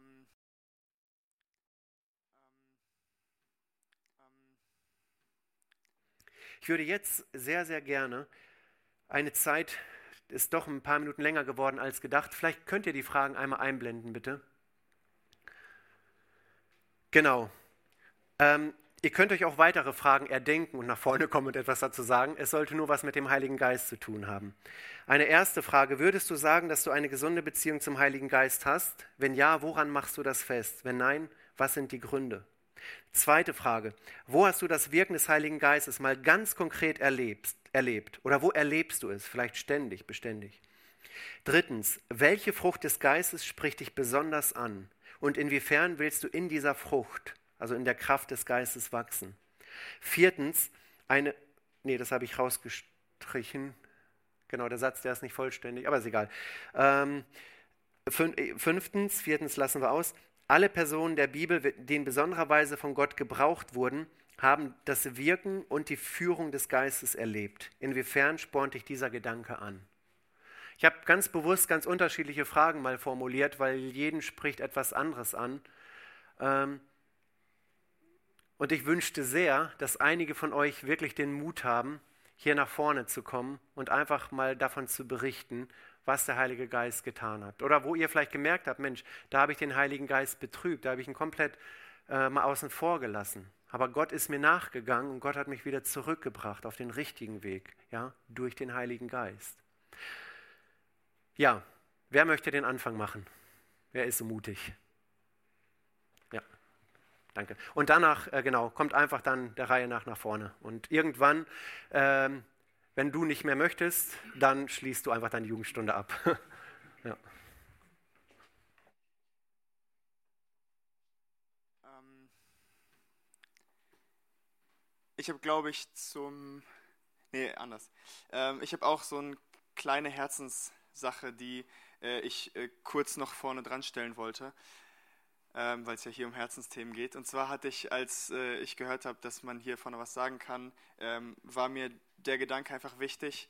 Ähm, ähm, Ich würde jetzt sehr, sehr gerne eine Zeit, ist doch ein paar Minuten länger geworden als gedacht. Vielleicht könnt ihr die Fragen einmal einblenden, bitte. Genau. Ähm, ihr könnt euch auch weitere Fragen erdenken und nach vorne kommen und etwas dazu sagen. Es sollte nur was mit dem Heiligen Geist zu tun haben. Eine erste Frage. Würdest du sagen, dass du eine gesunde Beziehung zum Heiligen Geist hast? Wenn ja, woran machst du das fest? Wenn nein, was sind die Gründe? Zweite Frage. Wo hast du das Wirken des Heiligen Geistes mal ganz konkret erlebt? erlebt? Oder wo erlebst du es? Vielleicht ständig, beständig. Drittens. Welche Frucht des Geistes spricht dich besonders an? Und inwiefern willst du in dieser Frucht, also in der Kraft des Geistes wachsen? Viertens. Eine, nee, das habe ich rausgestrichen. Genau, der Satz, der ist nicht vollständig, aber ist egal. Ähm, fünftens, viertens lassen wir aus. Alle Personen der Bibel, die in besonderer Weise von Gott gebraucht wurden, haben das Wirken und die Führung des Geistes erlebt. Inwiefern spornt dich dieser Gedanke an? Ich habe ganz bewusst ganz unterschiedliche Fragen mal formuliert, weil jeden spricht etwas anderes an. Ähm, und ich wünschte sehr, dass einige von euch wirklich den Mut haben, hier nach vorne zu kommen und einfach mal davon zu berichten, was der Heilige Geist getan hat. Oder wo ihr vielleicht gemerkt habt, Mensch, da habe ich den Heiligen Geist betrübt, da habe ich ihn komplett äh, mal außen vor gelassen. Aber Gott ist mir nachgegangen und Gott hat mich wieder zurückgebracht auf den richtigen Weg, ja, durch den Heiligen Geist. Ja, wer möchte den Anfang machen? Wer ist so mutig? Danke. Und danach, äh, genau, kommt einfach dann der Reihe nach nach vorne. Und irgendwann ähm, wenn du nicht mehr möchtest, dann schließt du einfach deine Jugendstunde ab. ja. ähm, ich habe, glaube ich, zum. Nee, anders. Ähm, ich habe auch so eine kleine Herzenssache, die äh, ich äh, kurz noch vorne dran stellen wollte, ähm, weil es ja hier um Herzensthemen geht. Und zwar hatte ich, als äh, ich gehört habe, dass man hier vorne was sagen kann, ähm, war mir der Gedanke einfach wichtig.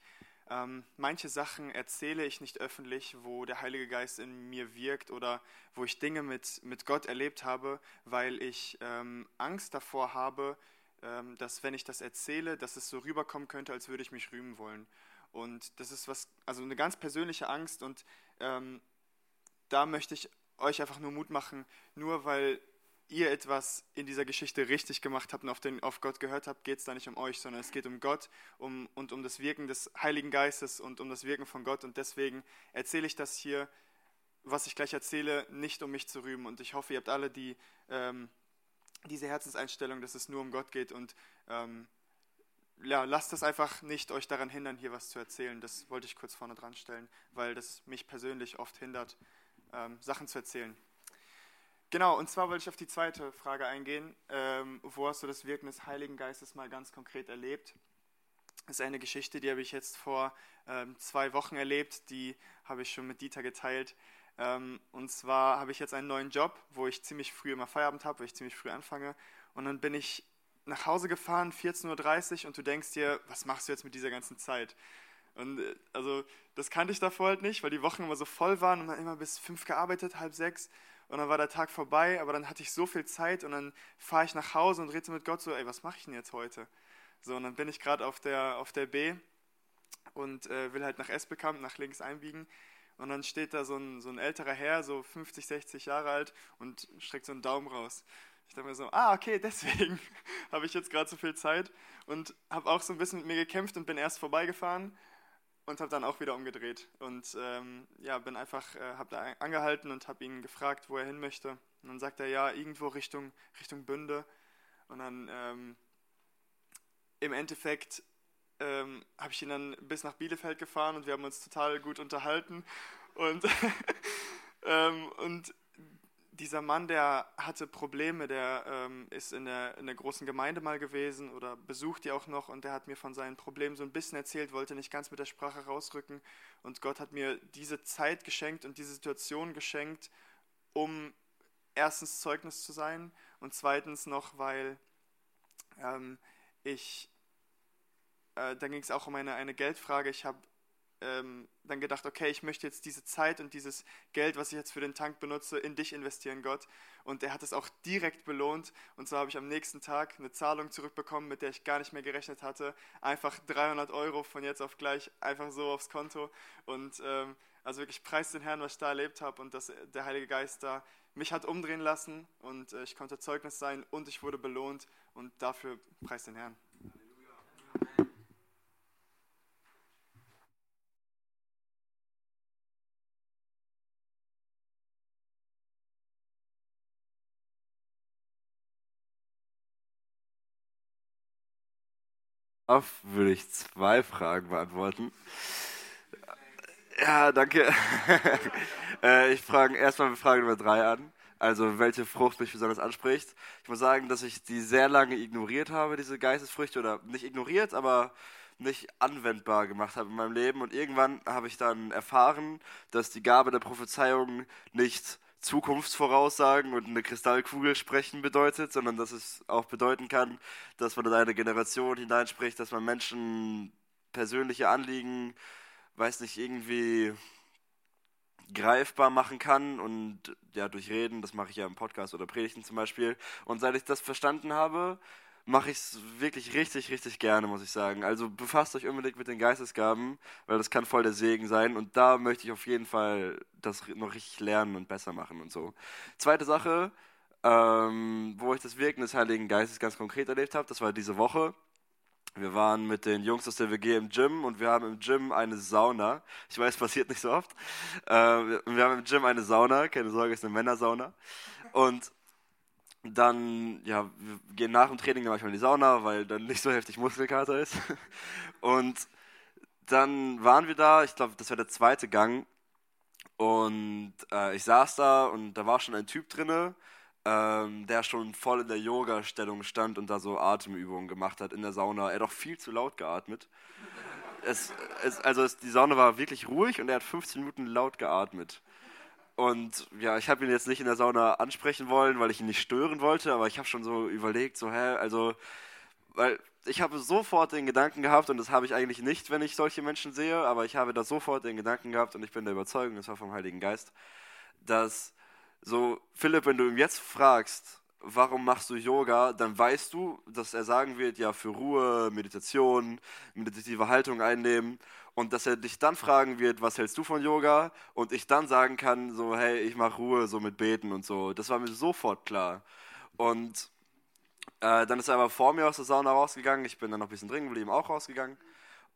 Ähm, manche Sachen erzähle ich nicht öffentlich, wo der Heilige Geist in mir wirkt oder wo ich Dinge mit, mit Gott erlebt habe, weil ich ähm, Angst davor habe, ähm, dass wenn ich das erzähle, dass es so rüberkommen könnte, als würde ich mich rühmen wollen. Und das ist was, also eine ganz persönliche Angst und ähm, da möchte ich euch einfach nur Mut machen, nur weil ihr etwas in dieser Geschichte richtig gemacht habt und auf, den, auf Gott gehört habt, geht es da nicht um euch, sondern es geht um Gott um, und um das Wirken des Heiligen Geistes und um das Wirken von Gott. Und deswegen erzähle ich das hier, was ich gleich erzähle, nicht um mich zu rühmen. Und ich hoffe, ihr habt alle die, ähm, diese Herzenseinstellung, dass es nur um Gott geht. Und ähm, ja, lasst es einfach nicht euch daran hindern, hier was zu erzählen. Das wollte ich kurz vorne dran stellen, weil das mich persönlich oft hindert, ähm, Sachen zu erzählen. Genau, und zwar wollte ich auf die zweite Frage eingehen. Ähm, wo hast du das Wirken des Heiligen Geistes mal ganz konkret erlebt? Das ist eine Geschichte, die habe ich jetzt vor ähm, zwei Wochen erlebt. Die habe ich schon mit Dieter geteilt. Ähm, und zwar habe ich jetzt einen neuen Job, wo ich ziemlich früh immer Feierabend habe, wo ich ziemlich früh anfange. Und dann bin ich nach Hause gefahren, 14.30 Uhr, und du denkst dir, was machst du jetzt mit dieser ganzen Zeit? Und äh, also das kannte ich davor halt nicht, weil die Wochen immer so voll waren und man immer bis fünf gearbeitet, halb sechs und dann war der Tag vorbei, aber dann hatte ich so viel Zeit und dann fahre ich nach Hause und rede mit Gott so, ey, was mache ich denn jetzt heute? So, und dann bin ich gerade auf der, auf der B und äh, will halt nach Esbekamp, nach links einbiegen. Und dann steht da so ein, so ein älterer Herr, so 50, 60 Jahre alt und streckt so einen Daumen raus. Ich dachte mir so, ah, okay, deswegen habe ich jetzt gerade so viel Zeit und habe auch so ein bisschen mit mir gekämpft und bin erst vorbeigefahren und habe dann auch wieder umgedreht und ähm, ja, bin einfach, äh, habe da angehalten und habe ihn gefragt, wo er hin möchte. Und dann sagt er, ja, irgendwo Richtung, Richtung Bünde. Und dann ähm, im Endeffekt ähm, habe ich ihn dann bis nach Bielefeld gefahren und wir haben uns total gut unterhalten. Und, ähm, und dieser Mann, der hatte Probleme, der ähm, ist in der, in der großen Gemeinde mal gewesen oder besucht die auch noch und der hat mir von seinen Problemen so ein bisschen erzählt, wollte nicht ganz mit der Sprache rausrücken und Gott hat mir diese Zeit geschenkt und diese Situation geschenkt, um erstens Zeugnis zu sein und zweitens noch, weil ähm, ich, äh, da ging es auch um eine, eine Geldfrage, ich habe ähm, dann gedacht, okay, ich möchte jetzt diese Zeit und dieses Geld, was ich jetzt für den Tank benutze, in dich investieren, Gott. Und er hat es auch direkt belohnt. Und so habe ich am nächsten Tag eine Zahlung zurückbekommen, mit der ich gar nicht mehr gerechnet hatte. Einfach 300 Euro von jetzt auf gleich, einfach so aufs Konto. Und ähm, also wirklich preis den Herrn, was ich da erlebt habe und dass der Heilige Geist da mich hat umdrehen lassen und äh, ich konnte Zeugnis sein und ich wurde belohnt und dafür preis den Herrn. Würde ich zwei Fragen beantworten. Ja, danke. Äh, ich frage erstmal Frage Nummer drei an. Also, welche Frucht mich besonders anspricht. Ich muss sagen, dass ich die sehr lange ignoriert habe, diese Geistesfrüchte, oder nicht ignoriert, aber nicht anwendbar gemacht habe in meinem Leben. Und irgendwann habe ich dann erfahren, dass die Gabe der Prophezeiung nicht Zukunftsvoraussagen und eine Kristallkugel sprechen bedeutet, sondern dass es auch bedeuten kann, dass man in eine Generation hineinspricht, dass man Menschen persönliche Anliegen, weiß nicht, irgendwie greifbar machen kann und ja, durch Reden, das mache ich ja im Podcast oder Predigten zum Beispiel. Und seit ich das verstanden habe, mache ich es wirklich richtig, richtig gerne, muss ich sagen. Also befasst euch unbedingt mit den Geistesgaben, weil das kann voll der Segen sein. Und da möchte ich auf jeden Fall das noch richtig lernen und besser machen und so. Zweite Sache, ähm, wo ich das Wirken des Heiligen Geistes ganz konkret erlebt habe, das war diese Woche. Wir waren mit den Jungs aus der WG im Gym und wir haben im Gym eine Sauna. Ich weiß, passiert nicht so oft. Äh, wir haben im Gym eine Sauna, keine Sorge, es ist eine Männersauna. Und dann, ja, wir gehen nach dem Training manchmal in die Sauna, weil dann nicht so heftig Muskelkater ist. Und dann waren wir da, ich glaube, das war der zweite Gang. Und äh, ich saß da und da war schon ein Typ drinne ähm, der schon voll in der Yoga-Stellung stand und da so Atemübungen gemacht hat in der Sauna. Er hat auch viel zu laut geatmet. Es, es, also es, die Sauna war wirklich ruhig und er hat 15 Minuten laut geatmet. Und ja, ich habe ihn jetzt nicht in der Sauna ansprechen wollen, weil ich ihn nicht stören wollte, aber ich habe schon so überlegt, so, hä, also, weil ich habe sofort den Gedanken gehabt, und das habe ich eigentlich nicht, wenn ich solche Menschen sehe, aber ich habe da sofort den Gedanken gehabt, und ich bin der Überzeugung, das war vom Heiligen Geist, dass so, Philipp, wenn du ihm jetzt fragst, warum machst du Yoga, dann weißt du, dass er sagen wird, ja, für Ruhe, Meditation, meditative Haltung einnehmen und dass er dich dann fragen wird, was hältst du von Yoga und ich dann sagen kann, so, hey, ich mache Ruhe, so mit Beten und so. Das war mir sofort klar. Und äh, dann ist er aber vor mir aus der Sauna rausgegangen, ich bin dann noch ein bisschen drin geblieben, auch rausgegangen.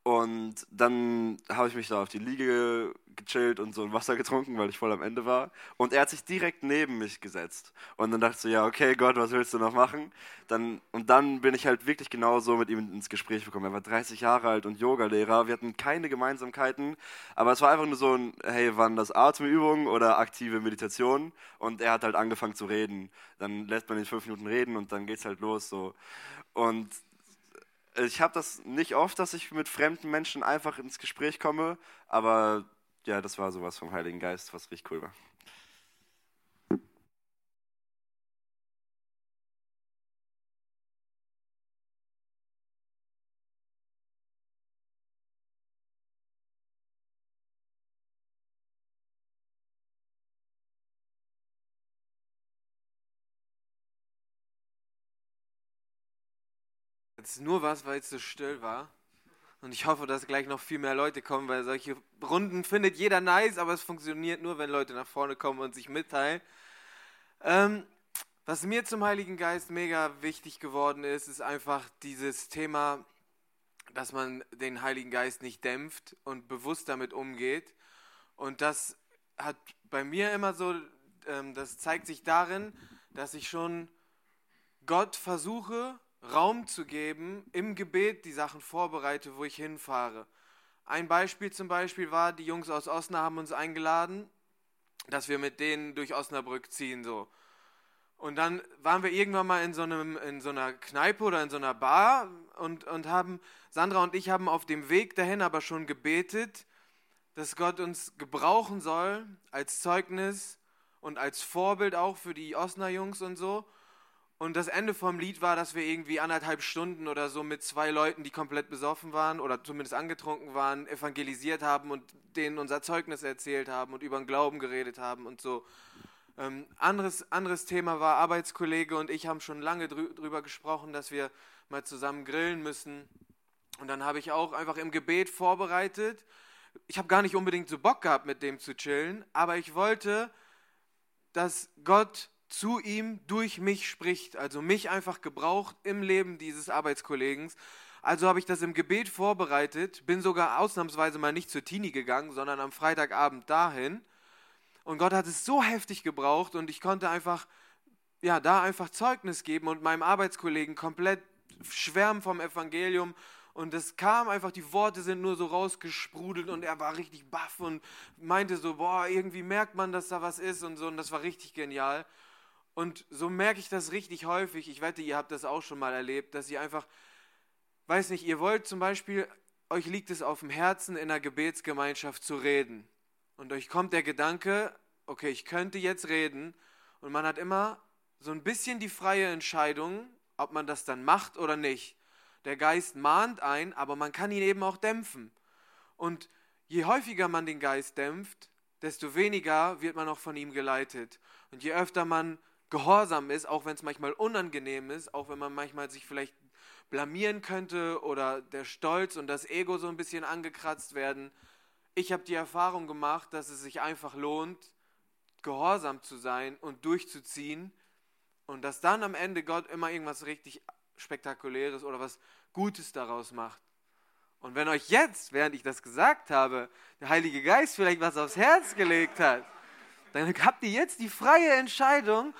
Und dann habe ich mich da auf die Liege gechillt und so ein Wasser getrunken, weil ich voll am Ende war. Und er hat sich direkt neben mich gesetzt. Und dann dachte ich so, ja, okay, Gott, was willst du noch machen? Dann, und dann bin ich halt wirklich genauso mit ihm ins Gespräch gekommen. Er war 30 Jahre alt und Yogalehrer. Wir hatten keine Gemeinsamkeiten, aber es war einfach nur so ein, hey, waren das Atemübungen oder aktive Meditation? Und er hat halt angefangen zu reden. Dann lässt man ihn fünf Minuten reden und dann geht's halt los so. Und ich habe das nicht oft, dass ich mit fremden Menschen einfach ins Gespräch komme, aber ja, das war sowas vom Heiligen Geist, was richtig cool war. Jetzt nur was, weil es so still war. Und ich hoffe, dass gleich noch viel mehr Leute kommen, weil solche Runden findet jeder nice, aber es funktioniert nur, wenn Leute nach vorne kommen und sich mitteilen. Ähm, was mir zum Heiligen Geist mega wichtig geworden ist, ist einfach dieses Thema, dass man den Heiligen Geist nicht dämpft und bewusst damit umgeht. Und das hat bei mir immer so, ähm, das zeigt sich darin, dass ich schon Gott versuche Raum zu geben, im Gebet die Sachen vorbereite, wo ich hinfahre. Ein Beispiel zum Beispiel war, die Jungs aus Osnabrück haben uns eingeladen, dass wir mit denen durch Osnabrück ziehen. So. Und dann waren wir irgendwann mal in so, einem, in so einer Kneipe oder in so einer Bar und, und haben, Sandra und ich haben auf dem Weg dahin aber schon gebetet, dass Gott uns gebrauchen soll als Zeugnis und als Vorbild auch für die Osnabrück-Jungs und so. Und das Ende vom Lied war, dass wir irgendwie anderthalb Stunden oder so mit zwei Leuten, die komplett besoffen waren oder zumindest angetrunken waren, evangelisiert haben und denen unser Zeugnis erzählt haben und über den Glauben geredet haben und so. Ähm, anderes, anderes Thema war, Arbeitskollege und ich haben schon lange drü drüber gesprochen, dass wir mal zusammen grillen müssen. Und dann habe ich auch einfach im Gebet vorbereitet. Ich habe gar nicht unbedingt so Bock gehabt, mit dem zu chillen, aber ich wollte, dass Gott zu ihm durch mich spricht, also mich einfach gebraucht im Leben dieses Arbeitskollegen. Also habe ich das im Gebet vorbereitet, bin sogar ausnahmsweise mal nicht zur Tini gegangen, sondern am Freitagabend dahin. Und Gott hat es so heftig gebraucht und ich konnte einfach, ja, da einfach Zeugnis geben und meinem Arbeitskollegen komplett schwärmen vom Evangelium. Und es kam einfach, die Worte sind nur so rausgesprudelt und er war richtig baff und meinte so, boah, irgendwie merkt man, dass da was ist und so. Und das war richtig genial. Und so merke ich das richtig häufig. Ich wette, ihr habt das auch schon mal erlebt, dass ihr einfach, weiß nicht, ihr wollt zum Beispiel, euch liegt es auf dem Herzen, in einer Gebetsgemeinschaft zu reden. Und euch kommt der Gedanke, okay, ich könnte jetzt reden. Und man hat immer so ein bisschen die freie Entscheidung, ob man das dann macht oder nicht. Der Geist mahnt ein, aber man kann ihn eben auch dämpfen. Und je häufiger man den Geist dämpft, desto weniger wird man auch von ihm geleitet. Und je öfter man gehorsam ist, auch wenn es manchmal unangenehm ist, auch wenn man manchmal sich vielleicht blamieren könnte oder der Stolz und das Ego so ein bisschen angekratzt werden. Ich habe die Erfahrung gemacht, dass es sich einfach lohnt, gehorsam zu sein und durchzuziehen und dass dann am Ende Gott immer irgendwas richtig spektakuläres oder was Gutes daraus macht. Und wenn euch jetzt, während ich das gesagt habe, der Heilige Geist vielleicht was aufs Herz gelegt hat, dann habt ihr jetzt die freie Entscheidung,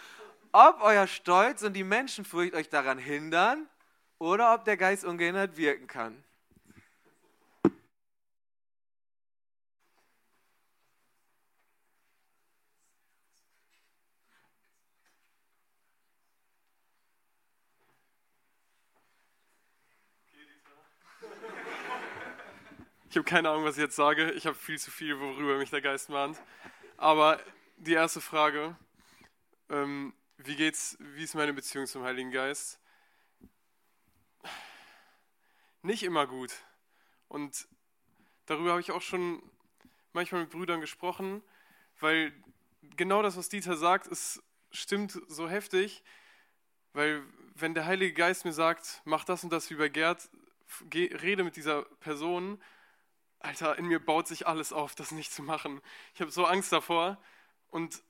ob euer Stolz und die Menschenfurcht euch daran hindern oder ob der Geist ungehindert wirken kann. Ich habe keine Ahnung, was ich jetzt sage. Ich habe viel zu viel, worüber mich der Geist mahnt. Aber die erste Frage, ähm, wie geht's, wie ist meine Beziehung zum Heiligen Geist? Nicht immer gut. Und darüber habe ich auch schon manchmal mit Brüdern gesprochen, weil genau das, was Dieter sagt, ist, stimmt so heftig, weil wenn der Heilige Geist mir sagt, mach das und das wie bei Gerd, rede mit dieser Person, Alter, in mir baut sich alles auf, das nicht zu machen. Ich habe so Angst davor und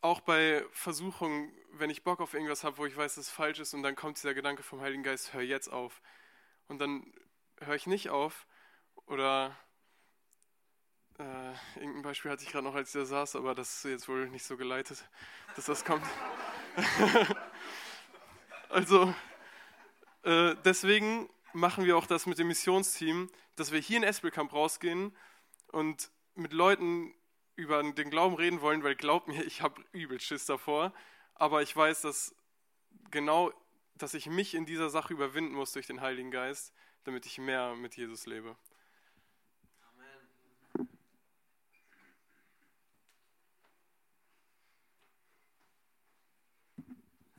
auch bei Versuchungen, wenn ich Bock auf irgendwas habe, wo ich weiß, dass es falsch ist, und dann kommt dieser Gedanke vom Heiligen Geist, hör jetzt auf. Und dann höre ich nicht auf. Oder äh, irgendein Beispiel hatte ich gerade noch, als ich da saß, aber das ist jetzt wohl nicht so geleitet, dass das kommt. also, äh, deswegen machen wir auch das mit dem Missionsteam, dass wir hier in Espelkamp rausgehen und mit Leuten über den Glauben reden wollen, weil glaubt mir, ich habe übel Schiss davor. Aber ich weiß, dass genau, dass ich mich in dieser Sache überwinden muss durch den Heiligen Geist, damit ich mehr mit Jesus lebe.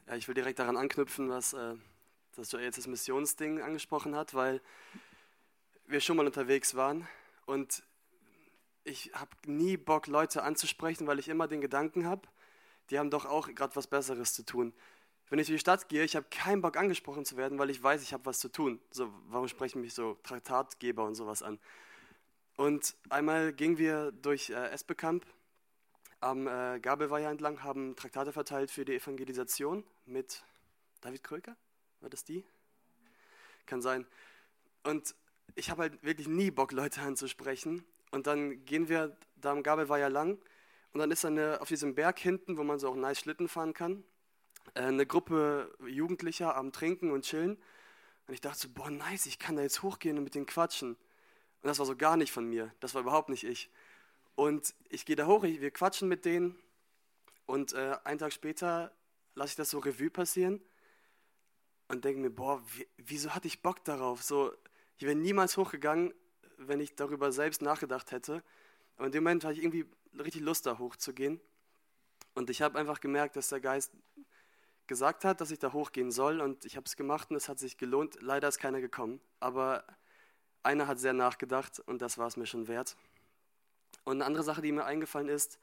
Ja, ich will direkt daran anknüpfen, was äh, das jetzt das Missionsding angesprochen hat, weil wir schon mal unterwegs waren und ich habe nie Bock, Leute anzusprechen, weil ich immer den Gedanken habe, die haben doch auch gerade was Besseres zu tun. Wenn ich in die Stadt gehe, ich habe keinen Bock angesprochen zu werden, weil ich weiß, ich habe was zu tun. So, warum sprechen mich so Traktatgeber und sowas an? Und einmal gingen wir durch äh, Esbekamp am äh, Gabelweiher entlang, haben Traktate verteilt für die Evangelisation mit David Kröker. War das die? Kann sein. Und ich habe halt wirklich nie Bock, Leute anzusprechen. Und dann gehen wir da am Gabelweiher lang und dann ist eine, auf diesem Berg hinten, wo man so auch nice Schlitten fahren kann, äh, eine Gruppe Jugendlicher am Trinken und Chillen. Und ich dachte so, boah, nice, ich kann da jetzt hochgehen und mit denen quatschen. Und das war so gar nicht von mir. Das war überhaupt nicht ich. Und ich gehe da hoch, wir quatschen mit denen. Und äh, einen Tag später lasse ich das so Revue passieren und denke mir, boah, wieso hatte ich Bock darauf? So, ich wäre niemals hochgegangen, wenn ich darüber selbst nachgedacht hätte. Aber in dem Moment hatte ich irgendwie richtig Lust, da hochzugehen. Und ich habe einfach gemerkt, dass der Geist gesagt hat, dass ich da hochgehen soll und ich habe es gemacht und es hat sich gelohnt. Leider ist keiner gekommen, aber einer hat sehr nachgedacht und das war es mir schon wert. Und eine andere Sache, die mir eingefallen ist,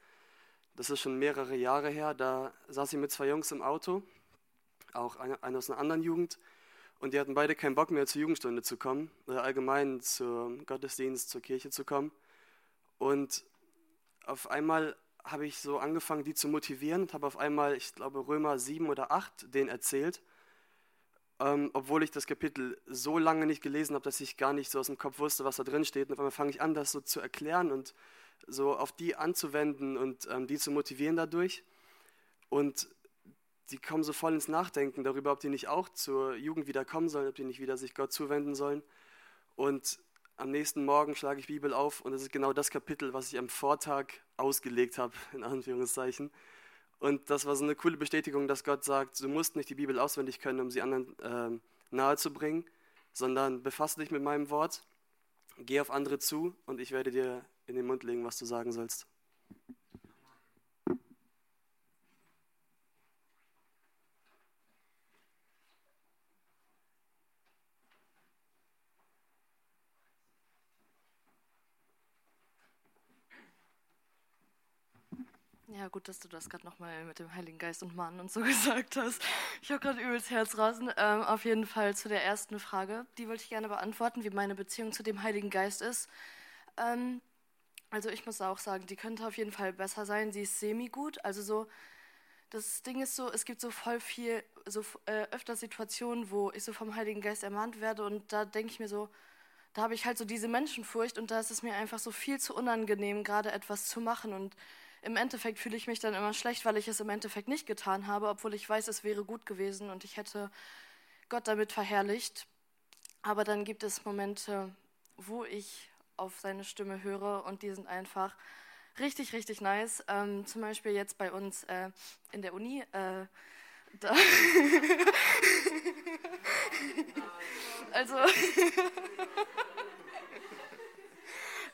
das ist schon mehrere Jahre her, da saß ich mit zwei Jungs im Auto, auch einer eine aus einer anderen Jugend, und die hatten beide keinen Bock mehr zur Jugendstunde zu kommen oder allgemein zum Gottesdienst, zur Kirche zu kommen. Und auf einmal habe ich so angefangen, die zu motivieren und habe auf einmal, ich glaube, Römer 7 oder 8 denen erzählt, ähm, obwohl ich das Kapitel so lange nicht gelesen habe, dass ich gar nicht so aus dem Kopf wusste, was da drin steht. Und auf einmal fange ich an, das so zu erklären und so auf die anzuwenden und ähm, die zu motivieren dadurch. Und die kommen so voll ins Nachdenken darüber, ob die nicht auch zur Jugend wieder kommen sollen, ob die nicht wieder sich Gott zuwenden sollen. Und am nächsten Morgen schlage ich Bibel auf und es ist genau das Kapitel, was ich am Vortag ausgelegt habe, in Anführungszeichen. Und das war so eine coole Bestätigung, dass Gott sagt, du musst nicht die Bibel auswendig können, um sie anderen äh, nahezubringen, sondern befasse dich mit meinem Wort, geh auf andere zu und ich werde dir in den Mund legen, was du sagen sollst. Ja, gut, dass du das gerade nochmal mit dem Heiligen Geist und Mann und so gesagt hast. Ich habe gerade übelst Herzrasen. Ähm, auf jeden Fall zu der ersten Frage. Die wollte ich gerne beantworten, wie meine Beziehung zu dem Heiligen Geist ist. Ähm, also ich muss auch sagen, die könnte auf jeden Fall besser sein. Sie ist semi-gut. Also so, das Ding ist so, es gibt so voll viel, so äh, öfter Situationen, wo ich so vom Heiligen Geist ermahnt werde und da denke ich mir so, da habe ich halt so diese Menschenfurcht und da ist es mir einfach so viel zu unangenehm, gerade etwas zu machen und im Endeffekt fühle ich mich dann immer schlecht, weil ich es im Endeffekt nicht getan habe, obwohl ich weiß, es wäre gut gewesen und ich hätte Gott damit verherrlicht. Aber dann gibt es Momente, wo ich auf seine Stimme höre und die sind einfach richtig, richtig nice. Ähm, zum Beispiel jetzt bei uns äh, in der Uni. Äh, also.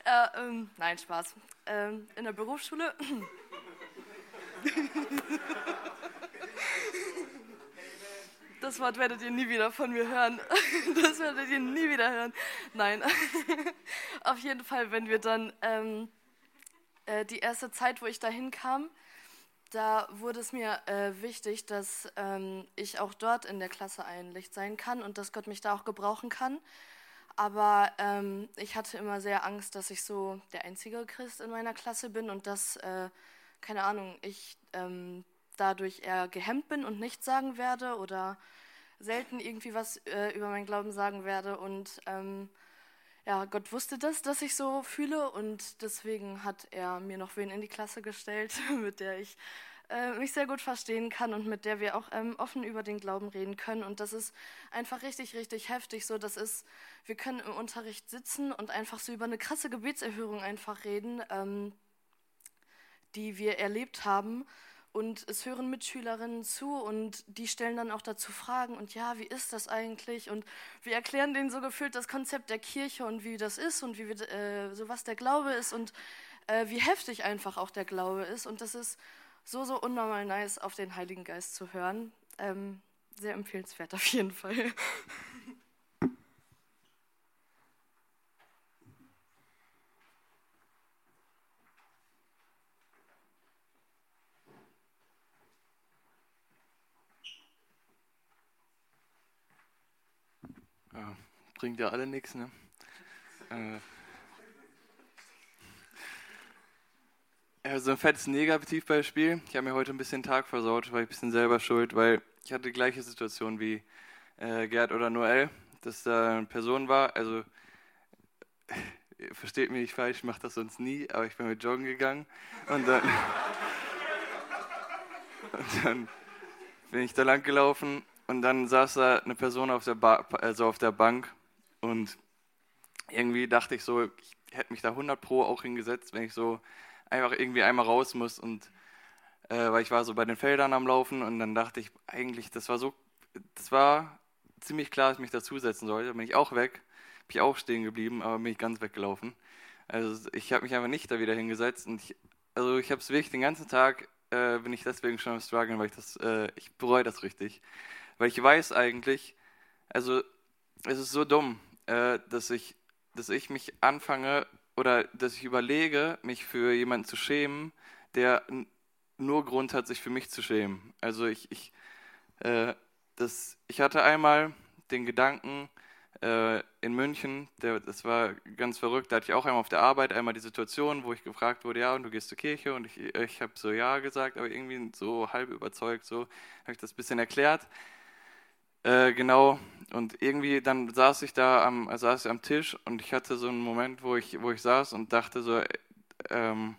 äh, ähm, nein, Spaß ähm, in der Berufsschule. Das Wort werdet ihr nie wieder von mir hören. Das werdet ihr nie wieder hören. Nein. Auf jeden Fall, wenn wir dann ähm, äh, die erste Zeit, wo ich dahin kam, da wurde es mir äh, wichtig, dass ähm, ich auch dort in der Klasse ein Licht sein kann und dass Gott mich da auch gebrauchen kann. Aber ähm, ich hatte immer sehr Angst, dass ich so der einzige Christ in meiner Klasse bin und dass, äh, keine Ahnung, ich ähm, dadurch eher gehemmt bin und nichts sagen werde oder selten irgendwie was äh, über meinen Glauben sagen werde. Und ähm, ja, Gott wusste das, dass ich so fühle und deswegen hat er mir noch wen in die Klasse gestellt, mit der ich äh, mich sehr gut verstehen kann und mit der wir auch ähm, offen über den Glauben reden können. Und das ist einfach richtig, richtig heftig. So, das ist, wir können im Unterricht sitzen und einfach so über eine krasse Gebetserhörung einfach reden, ähm, die wir erlebt haben. Und es hören Mitschülerinnen zu und die stellen dann auch dazu Fragen und ja, wie ist das eigentlich? Und wir erklären denen so gefühlt das Konzept der Kirche und wie das ist und wie wir, äh, so was der Glaube ist und äh, wie heftig einfach auch der Glaube ist. Und das ist so, so unnormal nice, auf den Heiligen Geist zu hören. Ähm, sehr empfehlenswert auf jeden Fall. Bringt ja alle nichts, ne? Äh, Also ein fettes Negativbeispiel. Ich habe mir heute ein bisschen Tag versaut, war ich ein bisschen selber schuld, weil ich hatte die gleiche Situation wie äh, Gerd oder Noel, dass da eine Person war, also versteht mich nicht falsch, ich mache das sonst nie, aber ich bin mit Joggen gegangen und dann, und dann bin ich da lang gelaufen und dann saß da eine Person auf der, ba also auf der Bank und irgendwie dachte ich so, ich hätte mich da 100 pro auch hingesetzt, wenn ich so einfach irgendwie einmal raus muss und äh, weil ich war so bei den Feldern am Laufen und dann dachte ich eigentlich, das war so, das war ziemlich klar, dass ich mich dazusetzen sollte. Dann bin ich auch weg, bin ich auch stehen geblieben, aber bin ich ganz weggelaufen. Also ich habe mich einfach nicht da wieder hingesetzt und ich, also ich habe es wirklich den ganzen Tag äh, bin ich deswegen schon am struggeln, weil ich das, äh, ich bereue das richtig. Weil ich weiß eigentlich, also es ist so dumm, äh, dass ich, dass ich mich anfange oder dass ich überlege, mich für jemanden zu schämen, der nur Grund hat, sich für mich zu schämen. Also ich, ich, äh, das, ich hatte einmal den Gedanken äh, in München, der, das war ganz verrückt, da hatte ich auch einmal auf der Arbeit einmal die Situation, wo ich gefragt wurde, ja, und du gehst zur Kirche und ich, ich habe so ja gesagt, aber irgendwie so halb überzeugt, so habe ich das ein bisschen erklärt. Äh, genau, und irgendwie dann saß ich da am, saß am Tisch und ich hatte so einen Moment, wo ich, wo ich saß und dachte so, äh, ähm,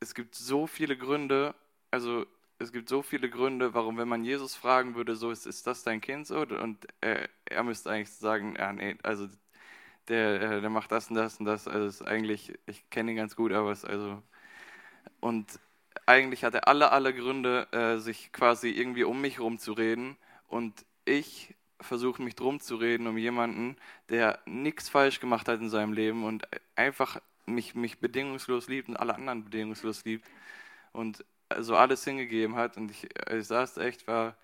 es gibt so viele Gründe, also es gibt so viele Gründe, warum, wenn man Jesus fragen würde, so ist, ist das dein Kind so? Und äh, er müsste eigentlich sagen, ja, nee, also der, äh, der macht das und das und das. Also ist eigentlich, ich kenne ihn ganz gut, aber es also und eigentlich hat er alle, alle Gründe, äh, sich quasi irgendwie um mich rumzureden. Und ich versuche mich drum zu reden um jemanden, der nichts falsch gemacht hat in seinem Leben und einfach mich, mich bedingungslos liebt und alle anderen bedingungslos liebt und so alles hingegeben hat. Und ich, ich saß echt, war,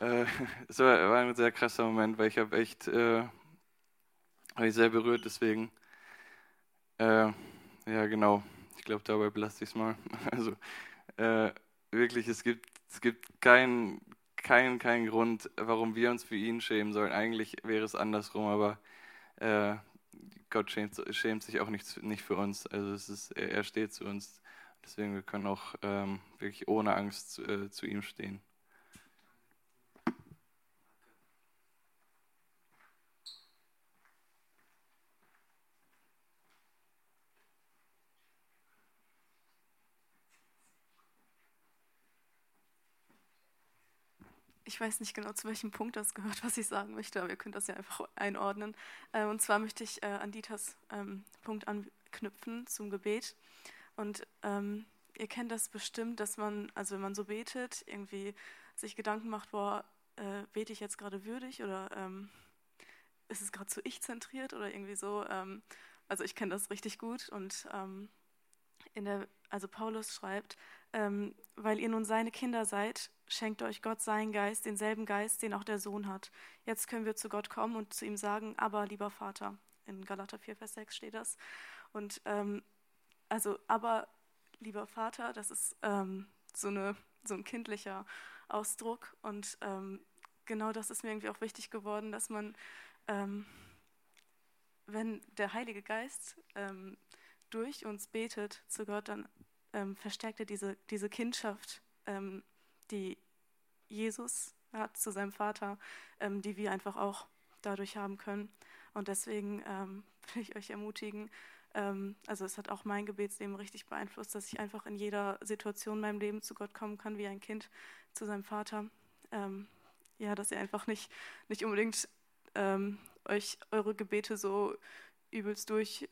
äh, es war, war, ein sehr krasser Moment, weil ich habe echt, äh, war ich sehr berührt, deswegen, äh, ja genau, ich glaube, dabei belasse ich es mal. Also äh, wirklich, es gibt, es gibt keinen kein, kein Grund, warum wir uns für ihn schämen sollen. Eigentlich wäre es andersrum, aber äh, Gott schämt, schämt, sich auch nicht, nicht für uns. Also ist, er steht zu uns. Deswegen wir können auch ähm, wirklich ohne Angst äh, zu ihm stehen. Weiß nicht genau, zu welchem Punkt das gehört, was ich sagen möchte, aber ihr könnt das ja einfach einordnen. Äh, und zwar möchte ich äh, an Dieters ähm, Punkt anknüpfen zum Gebet. Und ähm, ihr kennt das bestimmt, dass man, also wenn man so betet, irgendwie sich Gedanken macht, boah, äh, bete ich jetzt gerade würdig oder ähm, ist es gerade zu ich zentriert oder irgendwie so. Ähm, also ich kenne das richtig gut und ähm, der, also Paulus schreibt, ähm, weil ihr nun seine Kinder seid, schenkt euch Gott seinen Geist, denselben Geist, den auch der Sohn hat. Jetzt können wir zu Gott kommen und zu ihm sagen, aber lieber Vater. In Galater 4, Vers 6 steht das. Und ähm, also, aber lieber Vater, das ist ähm, so, eine, so ein kindlicher Ausdruck. Und ähm, genau das ist mir irgendwie auch wichtig geworden, dass man, ähm, wenn der Heilige Geist ähm, durch uns betet zu Gott, dann ähm, verstärkt er diese, diese Kindschaft, ähm, die Jesus hat zu seinem Vater, ähm, die wir einfach auch dadurch haben können. Und deswegen ähm, will ich euch ermutigen, ähm, also es hat auch mein Gebetsleben richtig beeinflusst, dass ich einfach in jeder Situation in meinem Leben zu Gott kommen kann, wie ein Kind zu seinem Vater. Ähm, ja, dass ihr einfach nicht, nicht unbedingt euch eure Gebete so übelst durch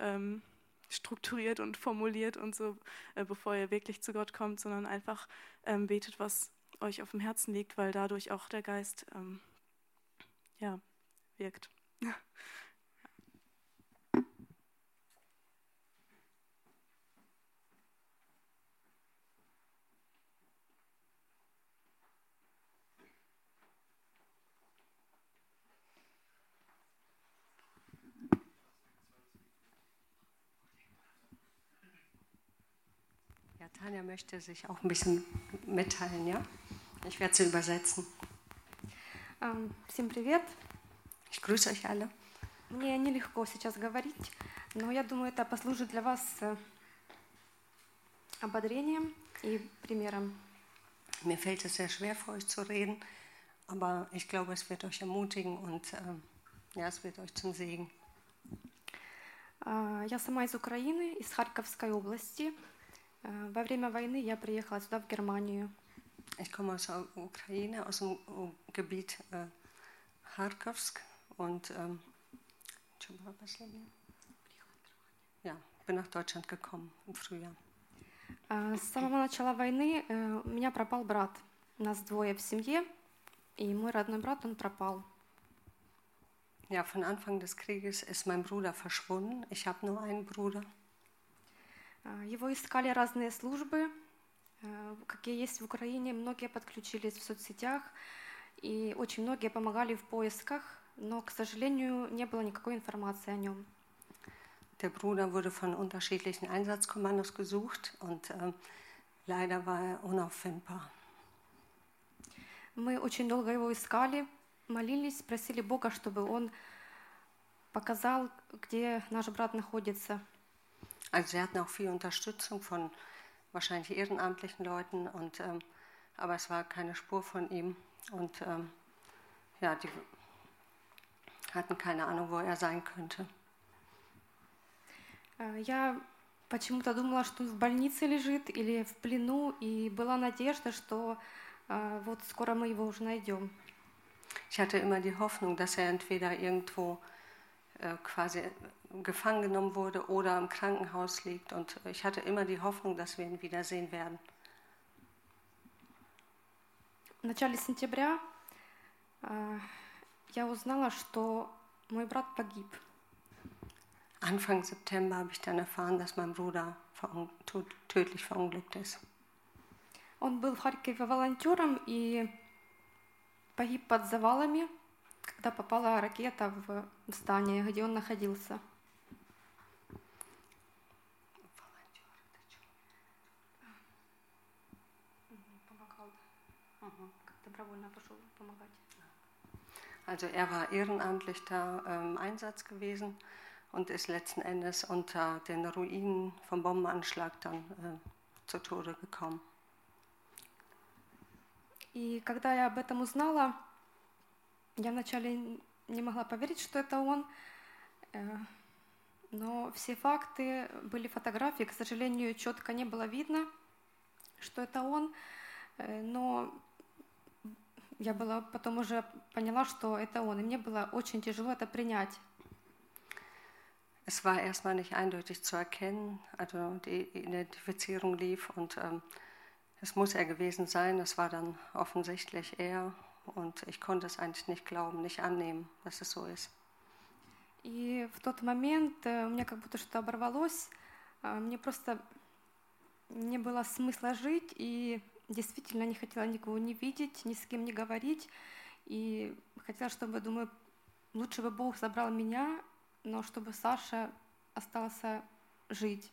strukturiert und formuliert und so, äh, bevor ihr wirklich zu Gott kommt, sondern einfach ähm, betet, was euch auf dem Herzen liegt, weil dadurch auch der Geist ähm, ja, wirkt. Tanja möchte sich auch ein bisschen mitteilen, ja? Ich werde sie übersetzen. Всем привет. Ich grüße euch alle. Мне нелегко сейчас говорить, но я думаю, это послужит для вас ободрением и примером. Mir fällt es sehr schwer, für euch zu reden, aber ich glaube, es wird euch ermutigen und äh, ja, es wird euch zum Segen. Я сама из Украины, из Харьковской области. Во время войны я приехала сюда, в Германию. Ich komme aus der Ukraine, aus dem Gebiet äh, Kharkovsk und ähm, ja, bin nach Deutschland gekommen im Frühjahr. С самого начала войны у меня пропал брат. Нас двое в семье, и мой родной брат, он пропал. Ja, von Anfang des Krieges ist mein Bruder verschwunden. Ich habe nur einen Bruder. Его искали разные службы, э, какие есть в Украине. Многие подключились в соцсетях, и очень многие помогали в поисках, но, к сожалению, не было никакой информации о нем. Der Bruder wurde von unterschiedlichen Einsatzkommandos gesucht und äh, leider war er unauffindbar. Мы очень долго его искали, молились, просили Бога, чтобы он показал, где наш брат находится. Also sie hatten auch viel Unterstützung von wahrscheinlich ehrenamtlichen Leuten, und, ähm, aber es war keine Spur von ihm. Und ähm, ja, die hatten keine Ahnung, wo er sein könnte. Э, Я почему-то думала, что он в больнице лежит или в плену, и была надежда, что э, вот скоро мы его уже найдем. Ich hatte immer die Hoffnung, dass er entweder irgendwo äh, quasi gefangen genommen wurde oder im Krankenhaus liegt. Und ich hatte immer die Hoffnung, dass wir ihn wiedersehen werden. В начале сентября э, я узнала, что мой брат погиб. Anfang September habe ich dann erfahren, dass mein Bruder verun tö- tödlich verunglückt ist. Он был в Харькове волонтером и погиб под завалами, когда попала ракета в здание, где он находился. Как добровольно пошел помогать. Also er war ehrenamtlich da im ähm, Einsatz gewesen und ist letzten Endes unter den Ruinen vom Bombenanschlag dann äh, zu Tode gekommen. И когда я об этом узнала, я вначале не могла поверить, что это он. Э, Но все факты, были фотографии, к сожалению, четко не было видно, что это он. Э, Но я была потом уже поняла, что это он. И мне было очень тяжело это принять. Es war erstmal nicht eindeutig zu erkennen, also die Identifizierung lief und ähm, es muss er gewesen sein. Es war dann offensichtlich er und ich konnte es eigentlich nicht glauben, nicht annehmen, dass es so ist. И в тот момент э, у меня как будто что-то оборвалось. А, Мне просто не было смысла жить, и действительно не хотела никого не видеть, ни с кем не говорить. И хотела, чтобы, думаю, лучше бы Бог забрал меня, но чтобы Саша остался жить.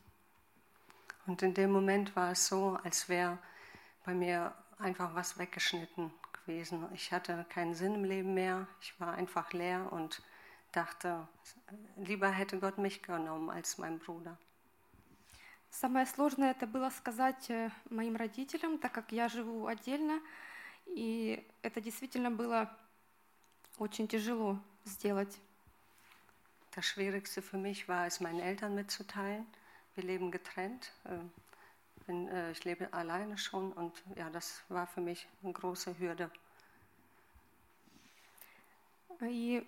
Und in dem Moment war es so, als wäre bei mir einfach was weggeschnitten gewesen. Ich hatte keinen Sinn im Leben mehr. Ich war einfach leer und dachte, lieber hätte Gott mich genommen als mein Bruder. Самое сложное это было сказать э, моим родителям, так как я живу отдельно, и это действительно было очень тяжело сделать. Das Schwierigste für mich war es, meinen Eltern mitzuteilen. Wir leben getrennt. äh, Bin, äh, ich lebe alleine schon und ja, das war für mich eine große Hürde. И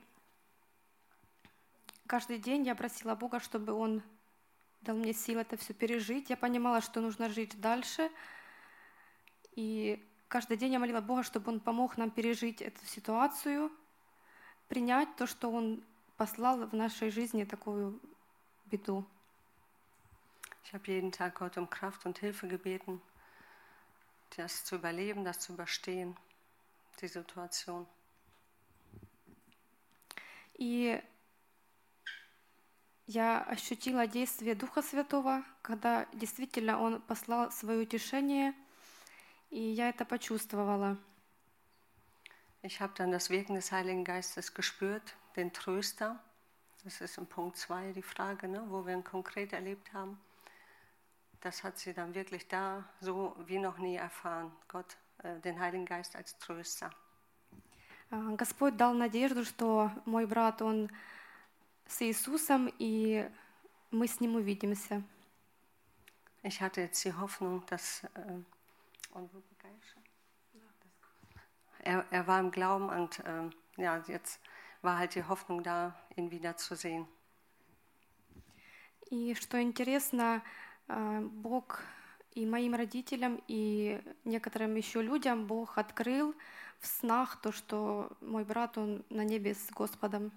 каждый день я просила Бога, чтобы Он дал мне силы это все пережить. Я понимала, что нужно жить дальше. И каждый день я молила Бога, чтобы Он помог нам пережить эту ситуацию, принять то, что Он послал в нашей жизни такую беду. Ich habe jeden Tag Gott um Kraft und Hilfe gebeten, das zu überleben, das zu überstehen, die Situation. И я ощутила действие Духа Святого, когда действительно Он послал свое утешение, и я это почувствовала. Ich habe dann das Wirken des Heiligen Geistes gespürt, den Tröster. Das ist im Punkt 2 die Frage, ne, wo wir ihn konkret erlebt haben. Das hat sie dann wirklich da so wie noch nie erfahren. Gott, äh, den Heiligen Geist als Tröster. А, Господь дал надежду, что мой брат, он с Иисусом, и мы с ним увидимся. Ich hatte jetzt die Hoffnung, dass äh, er, er war im Glauben und äh, ja, jetzt war halt die Hoffnung da, ihn wiederzusehen. И что интересно, а, Бог и моим родителям, и некоторым еще людям Бог открыл в снах то, что мой брат, он на небе с Господом.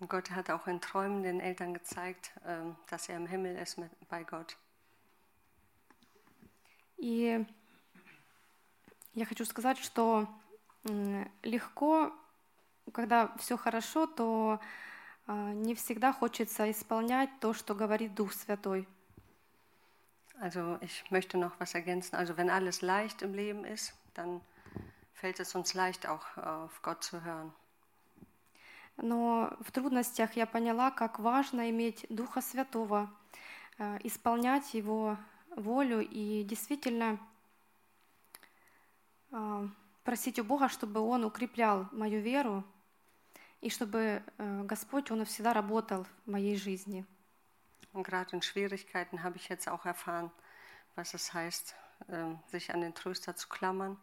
Und Gott hat auch in Träumen den Eltern gezeigt, äh, dass er im Himmel ist mit, bei Gott. И я хочу сказать, что м, легко, когда все хорошо, то а, не всегда хочется исполнять то, что говорит Дух Святой. Also ich möchte noch was ergänzen. Also wenn alles leicht im Leben ist, dann fällt es uns leicht auch äh, auf Gott zu hören. Но в трудностях я поняла, как важно иметь Духа Святого, э, исполнять Его волю и действительно э, просить у Бога, чтобы Он укреплял мою веру и чтобы э, Господь, Он всегда работал в моей жизни. Und gerade in Schwierigkeiten habe ich jetzt auch erfahren, was es heißt, ähm, sich an den Tröster zu klammern.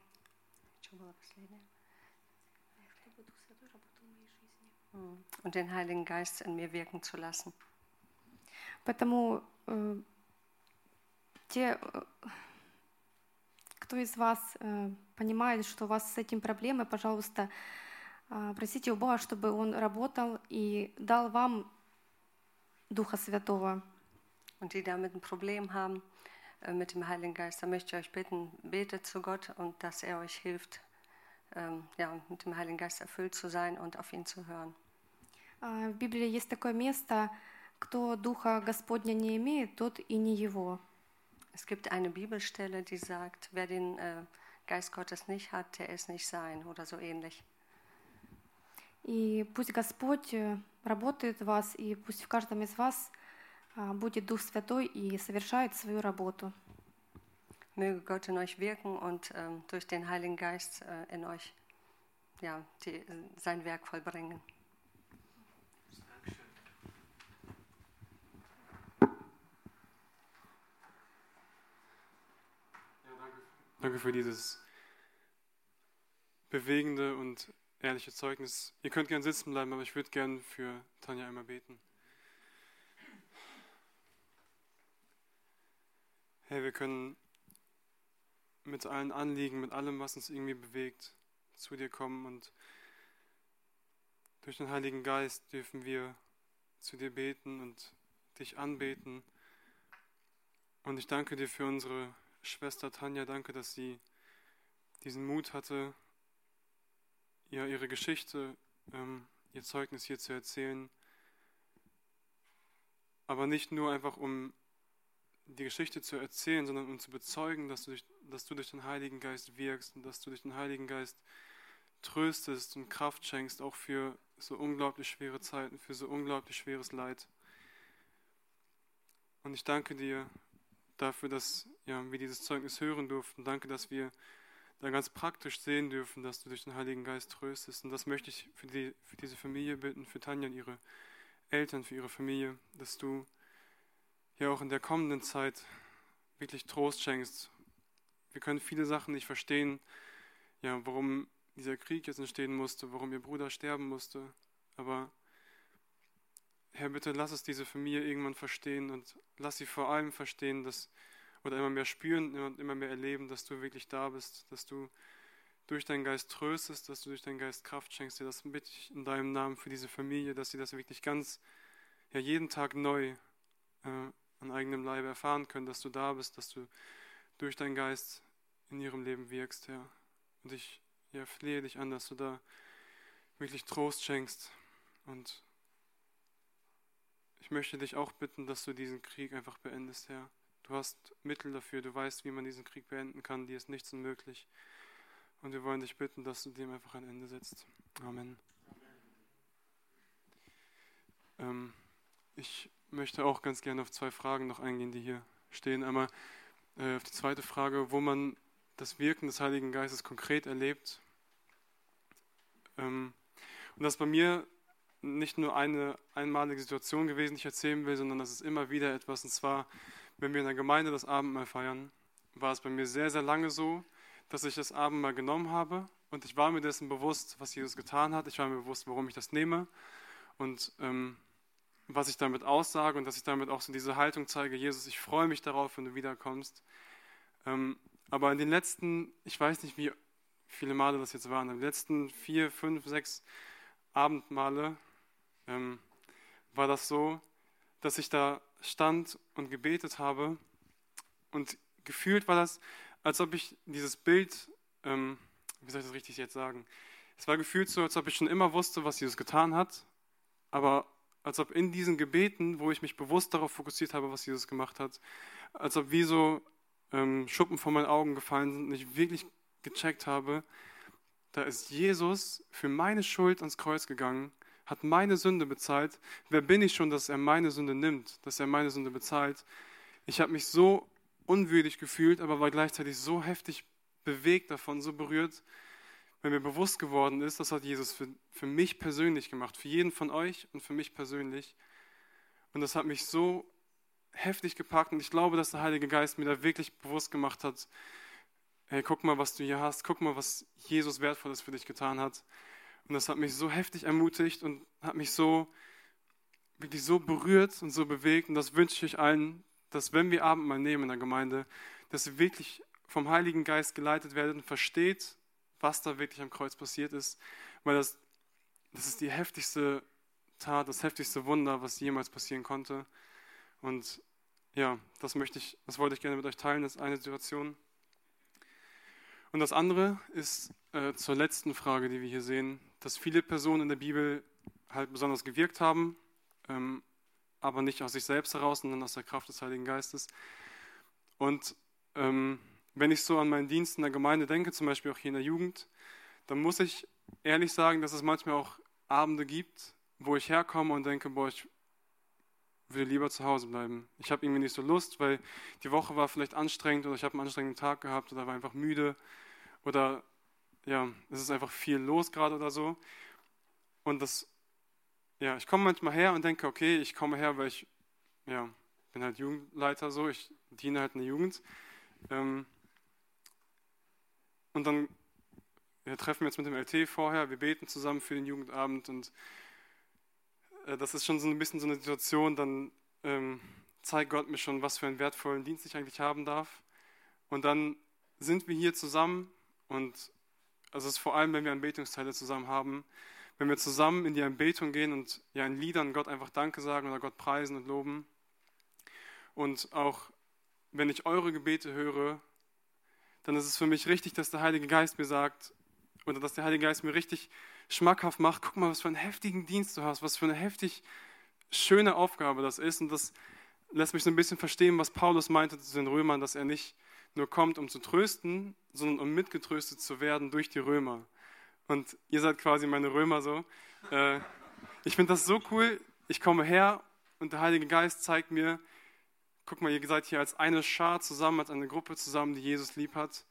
Und den Heiligen Geist in mir wirken zu lassen. Поэтому э, те, э, кто из вас э, понимает, что у вас с этим проблемы, пожалуйста, э, просите у Бога, чтобы Он работал и дал вам Духа Святого. Und die damit ein Problem haben äh, mit dem Heiligen Geist, da möchte ich euch bitten, betet zu Gott und dass er euch hilft, ähm, ja, mit dem Heiligen Geist erfüllt zu sein und auf ihn zu hören. А, В Библии есть такое место, кто Духа Господня не имеет, тот и не его. Es gibt eine Bibelstelle, die sagt, wer den äh, Geist Gottes nicht hat, der ist nicht sein oder so ähnlich. И пусть Господь э, работает в вас, и пусть в каждом из вас а, будет Дух Святой и совершает свою работу. Möge Gott in euch wirken und ähm, durch den Heiligen Geist äh, in euch ja, die, sein Werk vollbringen. Danke für dieses bewegende und ehrliche Zeugnis. Ihr könnt gern sitzen bleiben, aber ich würde gern für Tanja einmal beten. Herr, wir können mit allen Anliegen, mit allem, was uns irgendwie bewegt, zu dir kommen und durch den Heiligen Geist dürfen wir zu dir beten und dich anbeten. Und ich danke dir für unsere Schwester Tanja, danke, dass sie diesen Mut hatte, ja, ihre Geschichte, ähm, ihr Zeugnis hier zu erzählen. Aber nicht nur einfach, um die Geschichte zu erzählen, sondern um zu bezeugen, dass du, durch, dass du durch den Heiligen Geist wirkst und dass du durch den Heiligen Geist tröstest und Kraft schenkst, auch für so unglaublich schwere Zeiten, für so unglaublich schweres Leid. Und ich danke dir dafür, dass ja, wir dieses Zeugnis hören durften. Danke, dass wir da ganz praktisch sehen dürfen, dass du durch den Heiligen Geist tröstest. Und das möchte ich für, die, für diese Familie bitten, für Tanja und ihre Eltern, für ihre Familie, dass du ja auch in der kommenden Zeit wirklich Trost schenkst. Wir können viele Sachen nicht verstehen, ja, warum dieser Krieg jetzt entstehen musste, warum ihr Bruder sterben musste. Aber Herr, bitte lass es diese Familie irgendwann verstehen und lass sie vor allem verstehen, dass, oder immer mehr spüren und immer mehr erleben, dass du wirklich da bist, dass du durch deinen Geist tröstest, dass du durch deinen Geist Kraft schenkst. Dir das bitte ich in deinem Namen für diese Familie, dass sie das wirklich ganz, ja, jeden Tag neu äh, an eigenem Leibe erfahren können, dass du da bist, dass du durch deinen Geist in ihrem Leben wirkst, Herr. Und ich ja, flehe dich an, dass du da wirklich Trost schenkst und ich möchte dich auch bitten, dass du diesen Krieg einfach beendest, Herr. Du hast Mittel dafür, du weißt, wie man diesen Krieg beenden kann, dir ist nichts unmöglich. Und wir wollen dich bitten, dass du dem einfach ein Ende setzt. Amen. Ähm, ich möchte auch ganz gerne auf zwei Fragen noch eingehen, die hier stehen. Einmal äh, auf die zweite Frage, wo man das Wirken des Heiligen Geistes konkret erlebt. Ähm, und das bei mir nicht nur eine einmalige Situation gewesen, die ich erzählen will, sondern das ist immer wieder etwas. Und zwar, wenn wir in der Gemeinde das Abendmahl feiern, war es bei mir sehr, sehr lange so, dass ich das Abendmahl genommen habe und ich war mir dessen bewusst, was Jesus getan hat. Ich war mir bewusst, warum ich das nehme und ähm, was ich damit aussage und dass ich damit auch so diese Haltung zeige, Jesus, ich freue mich darauf, wenn du wiederkommst. Ähm, aber in den letzten, ich weiß nicht, wie viele Male das jetzt waren, in den letzten vier, fünf, sechs Abendmale ähm, war das so, dass ich da stand und gebetet habe und gefühlt war das, als ob ich dieses Bild, ähm, wie soll ich das richtig jetzt sagen? Es war gefühlt so, als ob ich schon immer wusste, was Jesus getan hat, aber als ob in diesen Gebeten, wo ich mich bewusst darauf fokussiert habe, was Jesus gemacht hat, als ob wie so ähm, Schuppen von meinen Augen gefallen sind und ich wirklich gecheckt habe, da ist Jesus für meine Schuld ans Kreuz gegangen, hat meine Sünde bezahlt. Wer bin ich schon, dass er meine Sünde nimmt, dass er meine Sünde bezahlt? Ich habe mich so unwürdig gefühlt, aber war gleichzeitig so heftig bewegt davon, so berührt, wenn mir bewusst geworden ist, das hat Jesus für, für mich persönlich gemacht, für jeden von euch und für mich persönlich. Und das hat mich so heftig gepackt und ich glaube, dass der Heilige Geist mir da wirklich bewusst gemacht hat, hey, guck mal, was du hier hast, guck mal, was Jesus Wertvolles für dich getan hat. Und das hat mich so heftig ermutigt und hat mich so, wirklich so berührt und so bewegt. Und das wünsche ich euch allen, dass wenn wir Abendmahl nehmen in der Gemeinde, dass ihr wirklich vom Heiligen Geist geleitet werdet und versteht, was da wirklich am Kreuz passiert ist, weil das, das ist die heftigste Tat, das heftigste Wunder, was jemals passieren konnte. Und ja, das möchte ich, das wollte ich gerne mit euch teilen, das ist eine Situation. Und das andere ist äh, zur letzten Frage, die wir hier sehen, dass viele Personen in der Bibel halt besonders gewirkt haben, ähm, aber nicht aus sich selbst heraus, sondern aus der Kraft des Heiligen Geistes. Und ähm, wenn ich so an meinen Dienst in der Gemeinde denke, zum Beispiel auch hier in der Jugend, dann muss ich ehrlich sagen, dass es manchmal auch Abende gibt, wo ich herkomme und denke, boah, ich würde lieber zu Hause bleiben. Ich habe irgendwie nicht so Lust, weil die Woche war vielleicht anstrengend oder ich habe einen anstrengenden Tag gehabt oder war einfach müde oder ja, es ist einfach viel los gerade oder so. Und das, ja, ich komme manchmal her und denke, okay, ich komme her, weil ich, ja, bin halt Jugendleiter so, ich diene halt in der Jugend. Ähm, und dann wir treffen jetzt mit dem LT vorher, wir beten zusammen für den Jugendabend und äh, das ist schon so ein bisschen so eine Situation, dann ähm, zeigt Gott mir schon, was für einen wertvollen Dienst ich eigentlich haben darf. Und dann sind wir hier zusammen und also es ist vor allem, wenn wir Anbetungsteile zusammen haben, wenn wir zusammen in die Anbetung gehen und ja in Liedern Gott einfach Danke sagen oder Gott preisen und loben. Und auch wenn ich eure Gebete höre, dann ist es für mich richtig, dass der Heilige Geist mir sagt, oder dass der Heilige Geist mir richtig schmackhaft macht, guck mal, was für einen heftigen Dienst du hast, was für eine heftig schöne Aufgabe das ist. Und das lässt mich so ein bisschen verstehen, was Paulus meinte zu den Römern, dass er nicht nur kommt, um zu trösten, sondern um mitgetröstet zu werden durch die Römer. Und ihr seid quasi meine Römer so. Äh, ich finde das so cool. Ich komme her und der Heilige Geist zeigt mir, guck mal, ihr seid hier als eine Schar zusammen, als eine Gruppe zusammen, die Jesus lieb hat.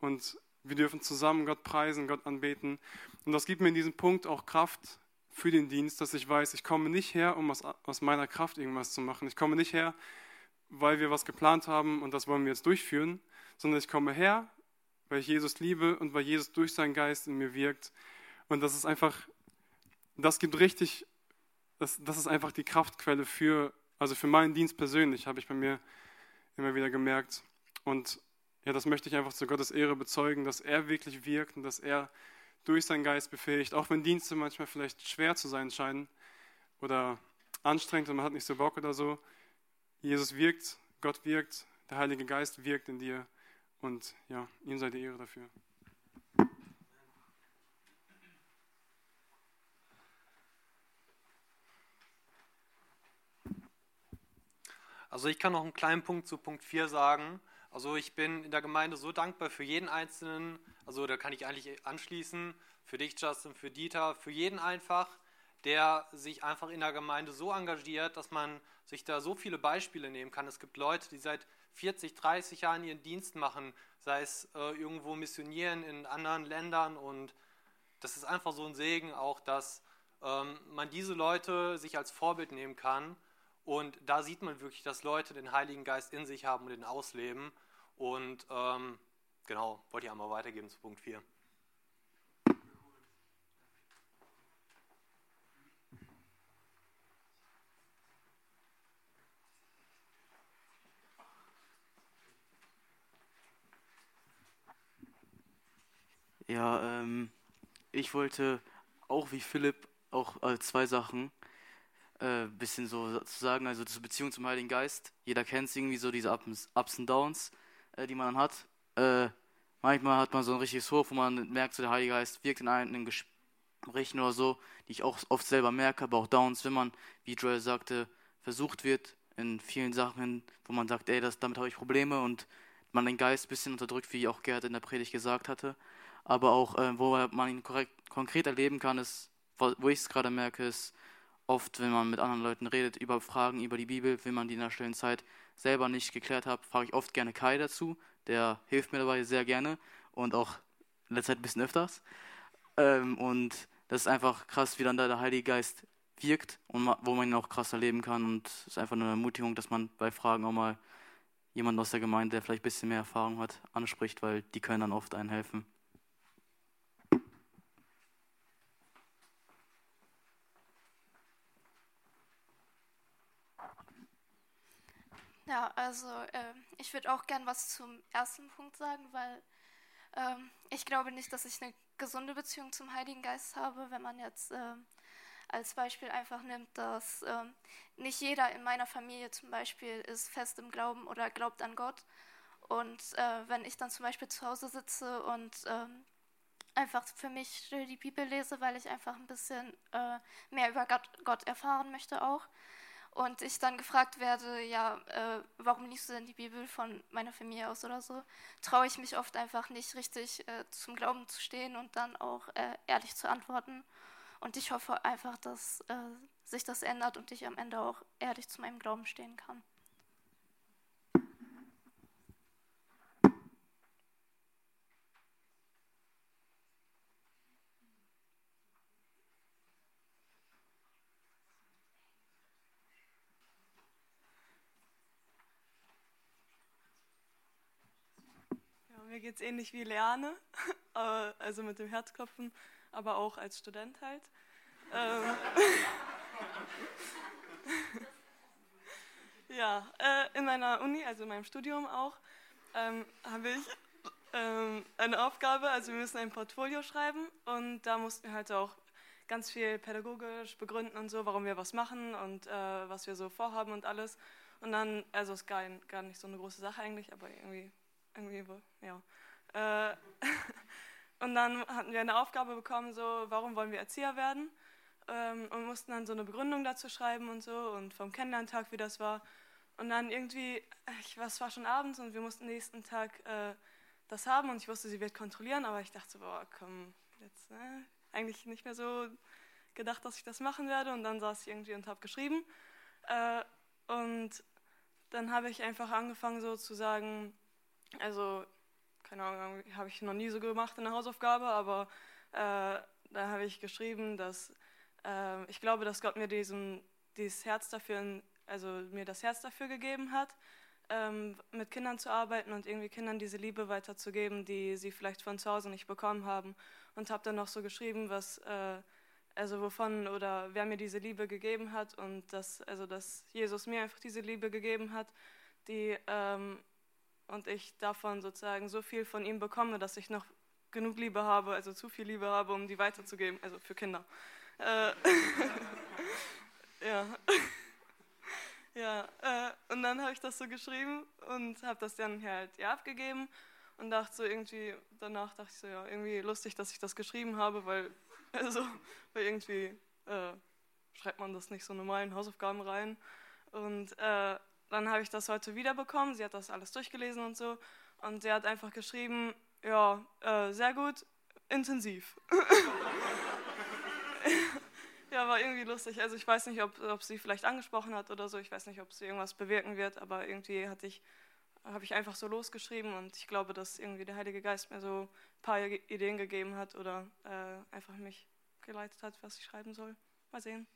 Und wir dürfen zusammen Gott preisen, Gott anbeten. Und das gibt mir in diesem Punkt auch Kraft für den Dienst, dass ich weiß, ich komme nicht her, um aus, aus meiner Kraft irgendwas zu machen. Ich komme nicht her, weil wir was geplant haben und das wollen wir jetzt durchführen, sondern ich komme her, weil ich Jesus liebe und weil Jesus durch seinen Geist in mir wirkt. Und das ist einfach, das gibt richtig, das, das ist einfach die Kraftquelle für, also für meinen Dienst persönlich, habe ich bei mir immer wieder gemerkt. Und ja, das möchte ich einfach zu Gottes Ehre bezeugen, dass er wirklich wirkt und dass er durch seinen Geist befähigt, auch wenn Dienste manchmal vielleicht schwer zu sein scheinen oder anstrengend und man hat nicht so Bock oder so. Jesus wirkt, Gott wirkt, der Heilige Geist wirkt in dir und ja, ihm sei die Ehre dafür. Also ich kann noch einen kleinen Punkt zu Punkt 4 sagen. Also ich bin in der Gemeinde so dankbar für jeden Einzelnen, also da kann ich eigentlich anschließen, für dich Justin, für Dieter, für jeden einfach, der sich einfach in der Gemeinde so engagiert, dass man sich da so viele Beispiele nehmen kann. Es gibt Leute, die seit 40, 30 Jahren ihren Dienst machen, sei es äh, irgendwo missionieren in anderen Ländern und das ist einfach so ein Segen auch, dass ähm, man diese Leute sich als Vorbild nehmen kann und da sieht man wirklich, dass Leute den Heiligen Geist in sich haben und den ausleben. Und ähm, genau, wollte ich einmal weitergeben zu Punkt 4. Ja, ähm, ich wollte auch wie Philipp auch äh, zwei Sachen äh, bisschen so zu sagen, also zur Beziehung zum Heiligen Geist. Jeder kennt es irgendwie so, diese Ups, Ups und Downs. äh, die man dann hat. Äh, manchmal hat man so ein richtiges Hoch, wo man merkt, so der Heilige Geist wirkt in einem in Gesprächen oder so, die ich auch oft selber merke, aber auch Downs, wenn man, wie Joel sagte, versucht wird in vielen Sachen, wo man sagt, ey, das, damit habe ich Probleme und man den Geist ein bisschen unterdrückt, wie auch Gerhard in der Predigt gesagt hatte. Aber auch, äh, wo man ihn korrekt, konkret erleben kann, ist, wo ich es gerade merke, ist oft, wenn man mit anderen Leuten redet über Fragen über die Bibel, wenn man die in der stillen Zeit selber nicht geklärt hat, frage ich oft gerne Kai dazu. Der hilft mir dabei sehr gerne und auch in letzter Zeit ein bisschen öfters. Ähm, und das ist einfach krass, wie dann da der Heilige Geist wirkt und wo man ihn auch krass erleben kann. Und es ist einfach eine Ermutigung, dass man bei Fragen auch mal jemanden aus der Gemeinde, der vielleicht ein bisschen mehr Erfahrung hat, anspricht, weil die können dann oft einen helfen. Ja, also äh, ich würde auch gern was zum ersten Punkt sagen, weil äh, ich glaube nicht, dass ich eine gesunde Beziehung zum Heiligen Geist habe, wenn man jetzt äh, als Beispiel einfach nimmt, dass ähm, nicht jeder in meiner Familie zum Beispiel ist fest im Glauben oder glaubt an Gott. Und äh, wenn ich dann zum Beispiel zu Hause sitze und ähm, einfach für mich die Bibel lese, weil ich einfach ein bisschen äh, mehr über Gott, erfahren möchte auch. Und ich dann gefragt werde, ja, äh, warum liest du denn die Bibel von meiner Familie aus oder so, traue ich mich oft einfach nicht richtig äh, zum Glauben zu stehen und dann auch äh, ehrlich zu antworten. Und ich hoffe einfach, dass äh, sich das ändert und ich am Ende auch ehrlich zu meinem Glauben stehen kann. mir geht es ähnlich wie Leane, also mit dem Herzklopfen aber auch als Student halt. Ähm, ja, äh, in meiner Uni, also in meinem Studium auch, ähm, habe ich ähm, eine Aufgabe, also wir müssen ein Portfolio schreiben und da mussten wir halt auch ganz viel pädagogisch begründen und so, warum wir was machen und äh, was wir so vorhaben und alles. Und dann, also es ist gar, gar nicht so eine große Sache eigentlich, aber irgendwie, irgendwie, ja. Äh, Und dann hatten wir eine Aufgabe bekommen, so, warum wollen wir Erzieher werden? Ähm, und mussten dann so eine Begründung dazu schreiben und so und vom Kennenlerntag, wie das war. Und dann irgendwie, ich, es war schon abends und wir mussten nächsten Tag äh, das haben und ich wusste, sie wird kontrollieren, aber ich dachte so, boah, komm, jetzt ne? eigentlich nicht mehr so gedacht, dass ich das machen werde. Und dann saß ich irgendwie und habe geschrieben. Äh, und dann habe ich einfach angefangen so zu sagen, also keine Ahnung, habe ich noch nie so gemacht in der Hausaufgabe, aber äh, da habe ich geschrieben, dass äh, ich glaube, dass Gott mir diesen, dieses Herz dafür, also mir das Herz dafür gegeben hat, ähm, mit Kindern zu arbeiten und irgendwie Kindern diese Liebe weiterzugeben, die sie vielleicht von zu Hause nicht bekommen haben. Und habe dann noch so geschrieben, was, äh, also wovon oder wer mir diese Liebe gegeben hat und dass, also dass Jesus mir einfach diese Liebe gegeben hat, die ähm, und ich davon sozusagen so viel von ihm bekomme, dass ich noch genug Liebe habe, also zu viel Liebe habe, um die weiterzugeben, also für Kinder. Äh, ja. ja, äh, und dann habe ich das so geschrieben und habe das dann halt ja abgegeben und dachte so irgendwie, danach dachte ich so, ja, irgendwie lustig, dass ich das geschrieben habe, weil, also, weil irgendwie äh, schreibt man das nicht so normal in Hausaufgaben rein. Und äh, dann habe ich das heute wiederbekommen. Sie hat das alles durchgelesen und so. Und sie hat einfach geschrieben, ja, äh, sehr gut, intensiv. ja, war irgendwie lustig. Also ich weiß nicht, ob, ob sie vielleicht angesprochen hat oder so. Ich weiß nicht, ob sie irgendwas bewirken wird, aber irgendwie hatte ich, habe ich einfach so losgeschrieben und ich glaube, dass irgendwie der Heilige Geist mir so ein paar Ideen gegeben hat oder äh, einfach mich geleitet hat, was ich schreiben soll. Mal sehen.